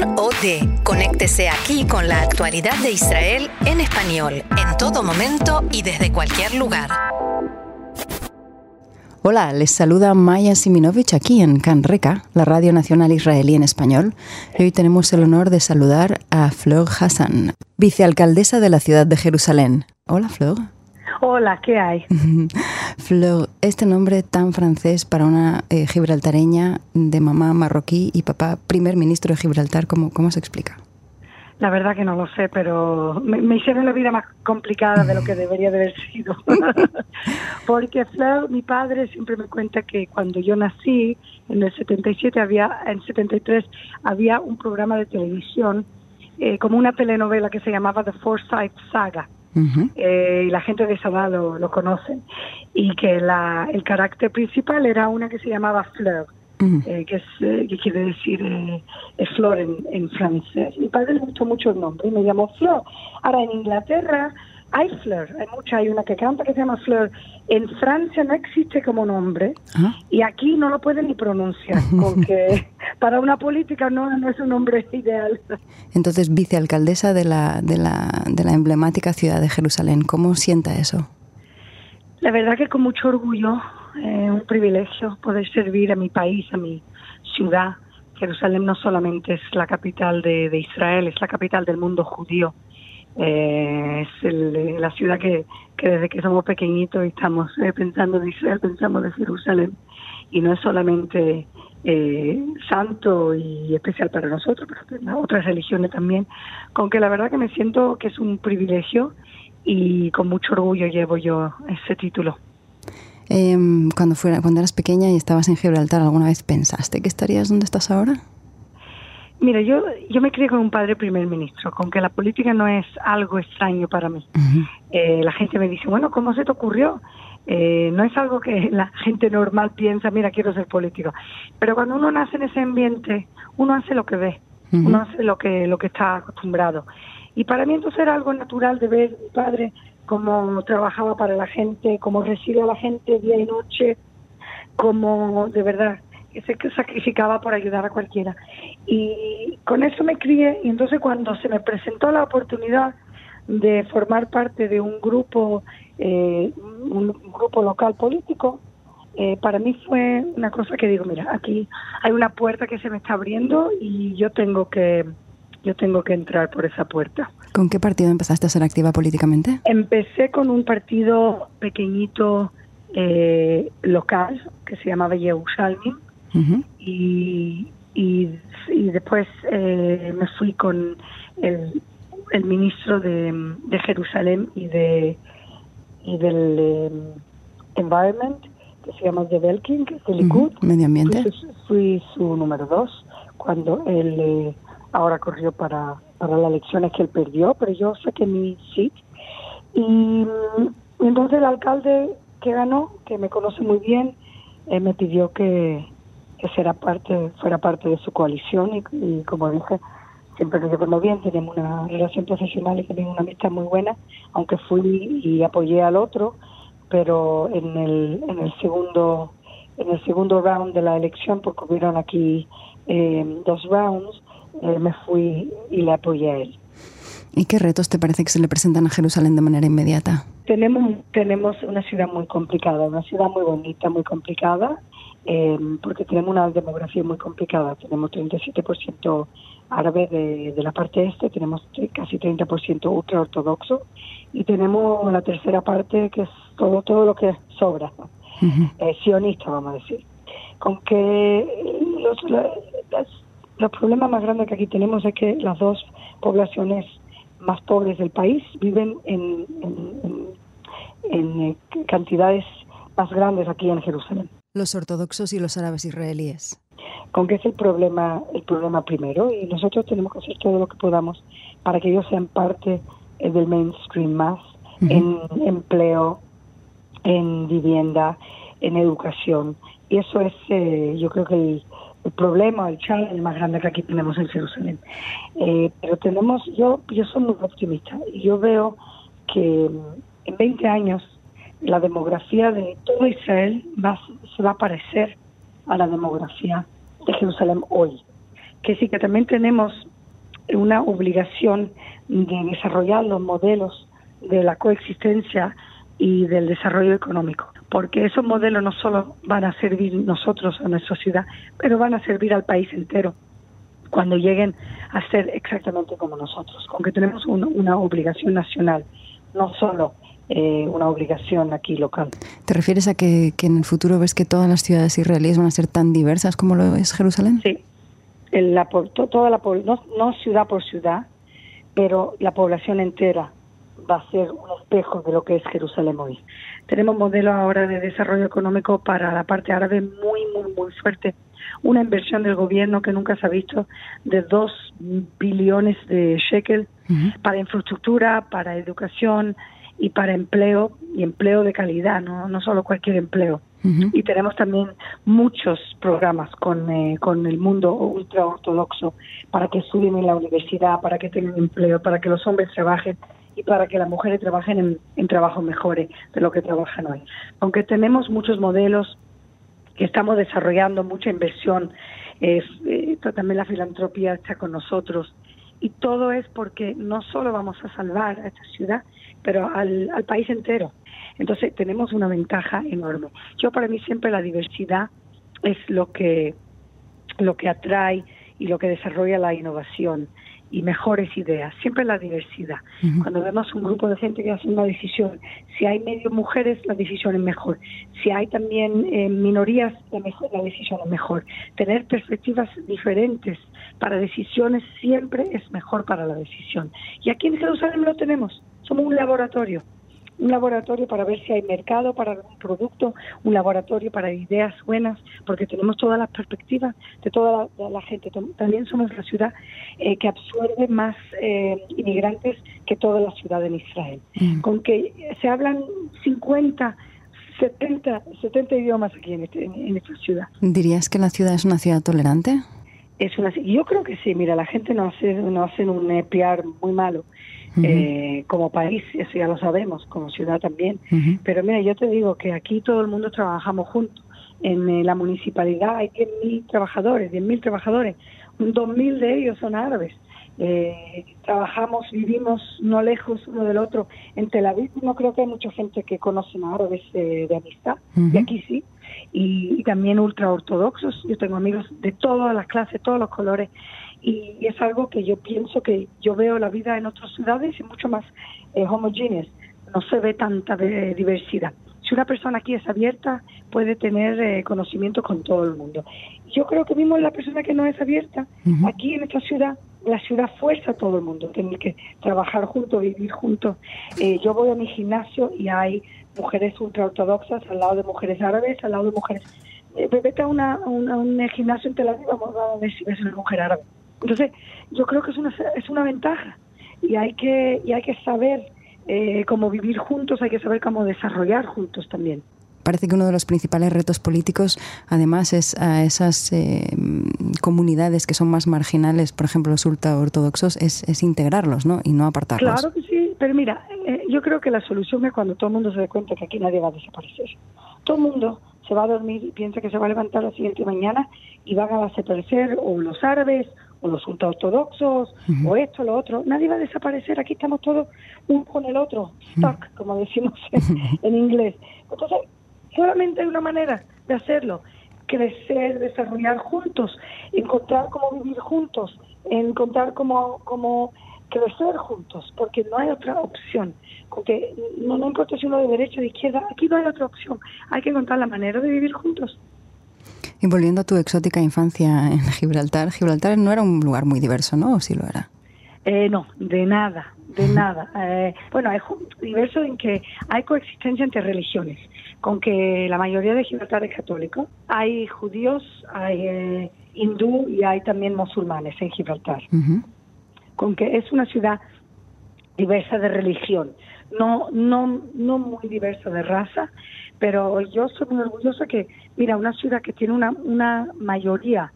Can OD. Conéctese aquí con la actualidad de Israel en español, en todo momento y desde cualquier lugar. Hola, les saluda Maya Siminovich aquí en Can Reca, la radio nacional israelí en español. Y hoy tenemos el honor de saludar a Fleur Hassan, vicealcaldesa de la ciudad de Jerusalén. Hola, Fleur. Hola, ¿qué hay? Fleur, este nombre tan francés para una eh, gibraltareña de mamá marroquí y papá primer ministro de Gibraltar, ¿cómo, cómo se explica? La verdad que no lo sé, pero me, hicieron la vida más complicada de lo que debería de haber sido. Porque Fleur, mi padre, siempre me cuenta que cuando yo nací, en el 77 había, en 73 había un programa de televisión, eh, como una telenovela que se llamaba The Forsyth Saga. Eh, y la gente de esa lo, lo conocen. Y que la, el carácter principal era una que se llamaba Fleur eh, que, es, eh, que quiere decir eh, flor en, en, francés. Mi padre le gustó mucho el nombre y me llamó Flor. Ahora, en Inglaterra hay Fleur, hay mucha, hay una que canta que se llama Fleur. En Francia no existe como nombre ah. y aquí no lo pueden ni pronunciar porque para una política no, no es un nombre ideal. Entonces, vicealcaldesa de la, de, la, de la emblemática ciudad de Jerusalén, ¿cómo sienta eso? La verdad que con mucho orgullo, es un privilegio poder servir a mi país, a mi ciudad. Jerusalén no solamente es la capital de, Israel, es la capital del mundo judío. Eh, es la ciudad que, desde que somos pequeñitos estamos eh, pensando de Israel, pensamos de Jerusalén. Y no es solamente eh, santo y especial para nosotros, pero para otras religiones también. Con que la verdad que me siento que es un privilegio y con mucho orgullo llevo yo ese título. Em, cuando, fuera, cuando eras pequeña y estabas en Gibraltar, ¿alguna vez pensaste que estarías donde estás ahora? Mira, yo, yo me crié con un padre primer ministro, con que la política no es algo extraño para mí. Eh, la gente me dice, bueno, ¿cómo se te ocurrió? Eh, no es algo que la gente normal piensa, mira, quiero ser político. Pero cuando uno nace en ese ambiente, uno hace lo que ve, uno hace lo que, lo que está acostumbrado. Y para mí entonces era algo natural de ver mi padre cómo trabajaba para la gente, cómo recibía a la gente día y noche, cómo de verdad se sacrificaba por ayudar a cualquiera. Y con eso me crié y entonces cuando se me presentó la oportunidad de formar parte de un grupo, eh, un grupo local político, eh, para mí fue una cosa que digo, mira, aquí hay una puerta que se me está abriendo y yo tengo que yo tengo que entrar por esa puerta. ¿Con qué partido empezaste a ser activa políticamente? Empecé con un partido pequeñito eh, local que se llamaba Y, y, después eh, me fui con el, el ministro de, de, Jerusalén y de y del eh, Environment que se llama de Belkin, que es el Likud. Medio ambiente. Fui, su número dos cuando él ahora corrió para, para las elecciones que él perdió, pero yo saqué mi seat. Y, mm, entonces el alcalde que ganó, que me conoce muy bien, eh, me pidió que, que será parte, fuera parte de su coalición y, como dije, siempre nos llevamos bien, tenemos una relación profesional y tenemos una amistad muy buena, aunque fui y apoyé al otro, pero en el, en el segundo en el segundo round de la elección, porque hubieron aquí eh, dos rounds, eh, me fui y le apoyé a él. ¿Y qué retos te parece que se le presentan a Jerusalén de manera inmediata? Tenemos, tenemos una ciudad muy complicada, una ciudad muy bonita, muy complicada, eh, porque tenemos una demografía muy complicada. Tenemos 37% árabe de, de, la parte este, tenemos casi 30% ultraortodoxo y tenemos la tercera parte que es todo, todo lo que sobra, eh, sionista, vamos a decir. Con que los, las, los problemas más grandes que aquí tenemos es que las dos poblaciones más pobres del país viven en, en, eh, cantidades más grandes aquí en Jerusalén. Los ortodoxos y los árabes israelíes. Con que es el problema, el problema primero, y nosotros tenemos que hacer todo lo que podamos para que ellos sean parte eh, del mainstream más en empleo, en vivienda, en educación. Y eso es, eh, yo creo que el, el problema, el challenge más grande que aquí tenemos en Jerusalén. Eh, pero tenemos, yo, yo soy muy optimista y yo veo que en 20 años la demografía de todo Israel va, se va a parecer a la demografía de Jerusalén hoy. que sí que también tenemos una obligación de desarrollar los modelos de la coexistencia y del desarrollo económico, porque esos modelos no solo van a servir nosotros a nuestra ciudad, pero van a servir al país entero cuando lleguen a ser exactamente como nosotros, aunque tenemos una obligación nacional, no solo eh, una obligación aquí local. ¿Te refieres a que, en el futuro ves que todas las ciudades israelíes van a ser tan diversas como lo es Jerusalén? Sí, la, toda la, no, no ciudad por ciudad, pero la población entera va a ser un espejo de lo que es Jerusalén hoy. Tenemos modelo ahora de desarrollo económico para la parte árabe muy, muy, muy fuerte. Una inversión del gobierno que nunca se ha visto de dos billones de shekel para infraestructura, para educación y para empleo y empleo de calidad, no, no solo cualquier empleo. Y tenemos también muchos programas con, eh, con el mundo ultra ortodoxo para que estudien en la universidad, para que tengan empleo, para que los hombres trabajen y para que las mujeres trabajen en, en trabajos mejores de lo que trabajan hoy. Aunque tenemos muchos modelos que estamos desarrollando, mucha inversión, eh, también la filantropía está con nosotros. Y todo es porque no solo vamos a salvar a esta ciudad, pero al, al país entero. Entonces tenemos una ventaja enorme. Yo para mí siempre la diversidad es lo que, lo que atrae y lo que desarrolla la innovación y mejores ideas, siempre la diversidad. Cuando vemos un grupo de gente que hace una decisión, si hay medio mujeres, la decisión es mejor. Si hay también eh, minorías, la, mejor, la decisión es mejor. Tener perspectivas diferentes para decisiones siempre es mejor para la decisión. Y aquí en Jerusalén lo tenemos, somos un laboratorio un laboratorio para ver si hay mercado para algún producto, un laboratorio para ideas buenas, porque tenemos todas las perspectivas de toda la, gente. También somos la ciudad eh, que absorbe más eh, inmigrantes que toda la ciudad en Israel. Mm. Con que se hablan 50 70, 70 idiomas aquí en, este, en, esta ciudad. ¿Dirías que la ciudad es una ciudad tolerante? Es una, yo creo que sí, mira, la gente no hace, no hacen un PR muy malo eh, como país, eso ya lo sabemos, como ciudad también. Pero mira, yo te digo que aquí todo el mundo trabajamos juntos. En eh, la municipalidad hay 10.000 trabajadores, 10.000 trabajadores, 2.000 de ellos son árabes. Eh, trabajamos, vivimos no lejos uno del otro. En Tel Aviv no creo que hay mucha gente que conoce a árabes de amistad, y aquí sí. Y, y, también ultra ortodoxos. Yo tengo amigos de todas las clases, todos los colores y es algo que yo pienso que yo veo la vida en otras ciudades y mucho más eh, homogéneas, no se ve tanta diversidad. Si una persona aquí es abierta, puede tener eh, conocimiento con todo el mundo. Yo creo que mismo la persona que no es abierta, aquí en esta ciudad, la ciudad fuerza a todo el mundo, tener que trabajar juntos, vivir juntos. Eh, yo voy a mi gimnasio y hay mujeres ultraortodoxas al lado de mujeres árabes, al lado de mujeres... Eh, vete a, una, un gimnasio en Tel Aviv, vamos a ver si ves una mujer árabe entonces, yo creo que es una, es una ventaja y hay que, y hay que saber eh, cómo vivir juntos, hay que saber cómo desarrollar juntos también. Parece que uno de los principales retos políticos, además, es a esas eh, comunidades que son más marginales, por ejemplo, los ultraortodoxos, es, es integrarlos ¿no? y no apartarlos. Claro que sí, pero mira, eh, yo creo que la solución es cuando todo el mundo se dé cuenta que aquí nadie va a desaparecer. Todo el mundo se va a dormir y piensa que se va a levantar la siguiente mañana y van a desaparecer o los árabes o los ultraortodoxos, o esto, lo otro. Nadie va a desaparecer, aquí estamos todos uno con el otro, stuck, como decimos en, inglés. Entonces, solamente hay una manera de hacerlo, crecer, desarrollar juntos, encontrar cómo vivir juntos, encontrar cómo, cómo crecer juntos, porque no hay otra opción. Porque no, no importa si uno de derecha o de izquierda, aquí no hay otra opción. Hay que encontrar la manera de vivir juntos. Y volviendo a tu exótica infancia en Gibraltar, Gibraltar no era un lugar muy diverso, ¿no? ¿O sí lo era? Eh, no, de nada, de nada. Eh, bueno, es diverso en que hay coexistencia entre religiones, con que la mayoría de Gibraltar es católico. Hay judíos, hay eh, hindú y hay también musulmanes en Gibraltar. Con que es una ciudad diversa de religión, no, no, no muy diversa de raza, pero yo soy muy orgullosa que, mira, una ciudad que tiene una, una mayoría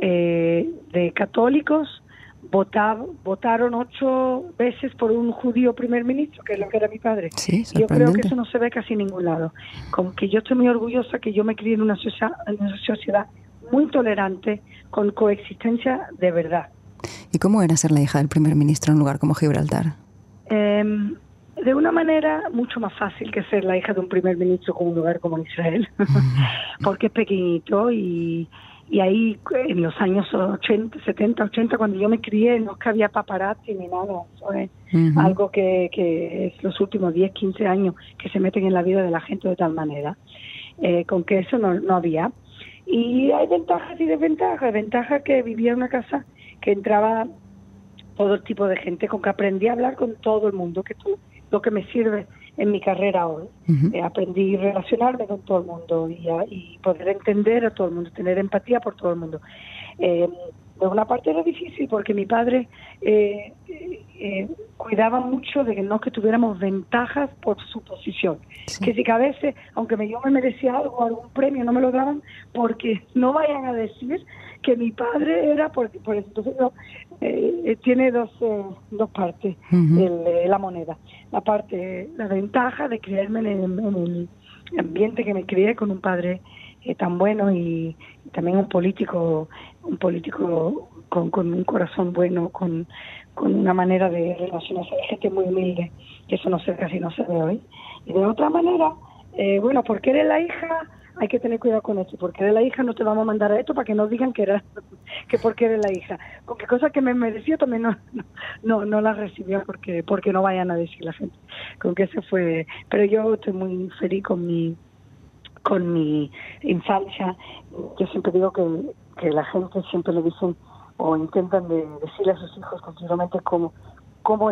eh, de católicos, votaron ocho veces por un judío primer ministro, que es lo que era mi padre. yo creo que eso no se ve casi en ningún lado. Como que yo estoy muy orgullosa que yo me crié en una sociedad, en una sociedad muy tolerante, con coexistencia de verdad. ¿Y cómo era ser la hija del primer ministro en un lugar como Gibraltar? Em, de una manera mucho más fácil que ser la hija de un primer ministro con un lugar como Israel, porque es pequeñito y, y ahí en los años 80, 70, 80, cuando yo me crié, no es que había paparazzi ni nada, es algo que, que es los últimos 10, 15 años que se meten en la vida de la gente de tal manera, eh, con que eso no, no había. Y hay ventajas y desventajas, ventajas que vivía en una casa que entraba todo tipo de gente, con que aprendí a hablar con todo el mundo, que tú lo que me sirve en mi carrera hoy. Eh, aprendí a relacionarme con todo el mundo y, y, poder entender a todo el mundo, tener empatía por todo el mundo. Eh, de una parte era difícil porque mi padre eh, eh, cuidaba mucho de que no que tuviéramos ventajas por su posición. Que si que a veces, aunque yo me merecía algo, algún premio, no me lo daban porque no vayan a decir que mi padre era, porque por eso entonces eh, tiene dos, dos partes la moneda. La parte, la ventaja de criarme en el, ambiente que me crié con un padre tan bueno y, también un político, un político con, con un corazón bueno, con, con una manera de relacionarse, gente muy humilde, que eso no se casi no se ve hoy. Y de otra manera, eh, bueno, porque eres la hija, hay que tener cuidado con esto, porque eres la hija no te vamos a mandar a esto para que no digan que era que porque eres la hija. Con qué cosa que me mereció también no, no, no la recibió porque, porque no vayan a decir la gente. Con que ese fue, pero yo estoy muy feliz con mi con mi infancia. Yo siempre digo que, que la gente siempre le dicen o intentan de decirle a sus hijos continuamente cómo, cómo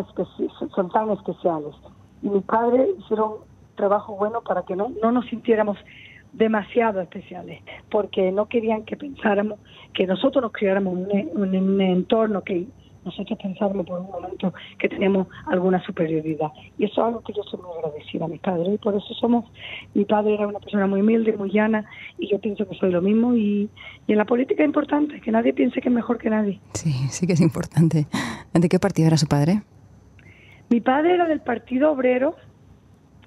son tan especiales. Y mi padre hicieron trabajo bueno para que no, no nos sintiéramos demasiado especiales, porque no querían que pensáramos que nosotros nos criáramos en un entorno que nosotros pensábamos por un momento que teníamos alguna superioridad. Y eso es algo que yo soy muy agradecida a mi padre. Y por eso somos, mi padre era una persona muy humilde, muy llana, y yo pienso que soy lo mismo. Y, y en la política es importante, que nadie piense que es mejor que nadie. Sí, sí que es importante. ¿De qué partido era su padre? Mi padre era del Partido Obrero,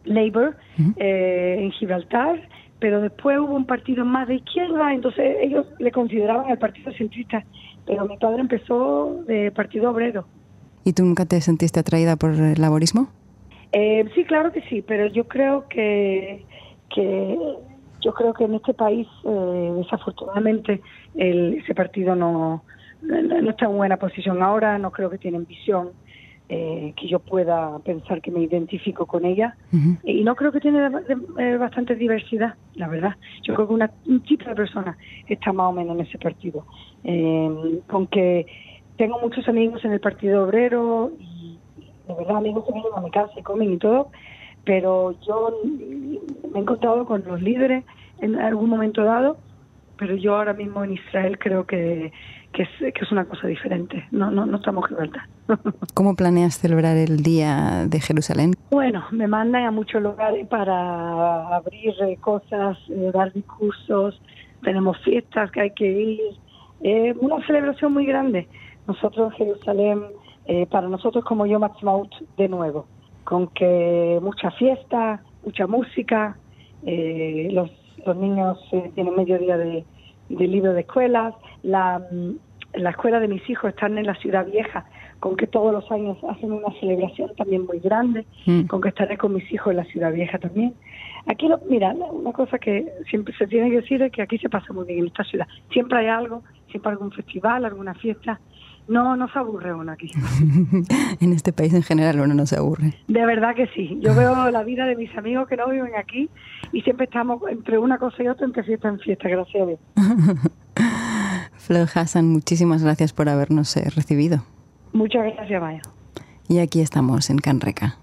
Labour, eh, en Gibraltar, pero después hubo un partido más de izquierda, entonces ellos le consideraban el partido centrista pero mi padre empezó de Partido Obrero. ¿Y tú nunca te sentiste atraída por el laborismo? Eh, sí, claro que sí, pero yo creo que, que yo creo que en este país eh, desafortunadamente ese partido no, no, está en buena posición ahora, no creo que tienen visión eh, que yo pueda pensar que me identifico con ella y no creo que tiene bastante diversidad, la verdad. Yo creo que una, un tipo de persona está más o menos en ese partido. Eh, con que tengo muchos amigos en el Partido Obrero y de verdad amigos que vienen a mi casa y comen y todo, pero yo me he encontrado con los líderes en algún momento dado, pero yo ahora mismo en Israel creo que, que, es, que es una cosa diferente, no, no, no estamos. ¿Cómo planeas celebrar el Día de Jerusalén? Bueno, me mandan a muchos lugares para abrir eh, cosas, eh, dar discursos, tenemos fiestas que hay que ir, es una celebración muy grande. Nosotros en Jerusalén, eh, para nosotros como Yom Ha'atzmaut de nuevo, con que mucha fiesta, mucha música, eh, los, los niños eh, tienen medio día de, de libro de escuelas, la, la escuela de mis hijos están en la ciudad vieja, con que todos los años hacen una celebración también muy grande, mm. con que estaré con mis hijos en la ciudad vieja también. Aquí, lo, mira, una cosa que siempre se tiene que decir es que aquí se pasa muy bien en esta ciudad. Siempre hay algo, siempre algún festival, alguna fiesta. No, no se aburre uno aquí. en este país en general uno no se aburre. De verdad que sí. Yo veo la vida de mis amigos que no viven aquí y siempre estamos entre una cosa y otra, entre fiesta en fiesta, gracias a Dios. Flor Hassan, muchísimas gracias por habernos eh, recibido. Muchas gracias, Maya. Y aquí estamos en Canreca.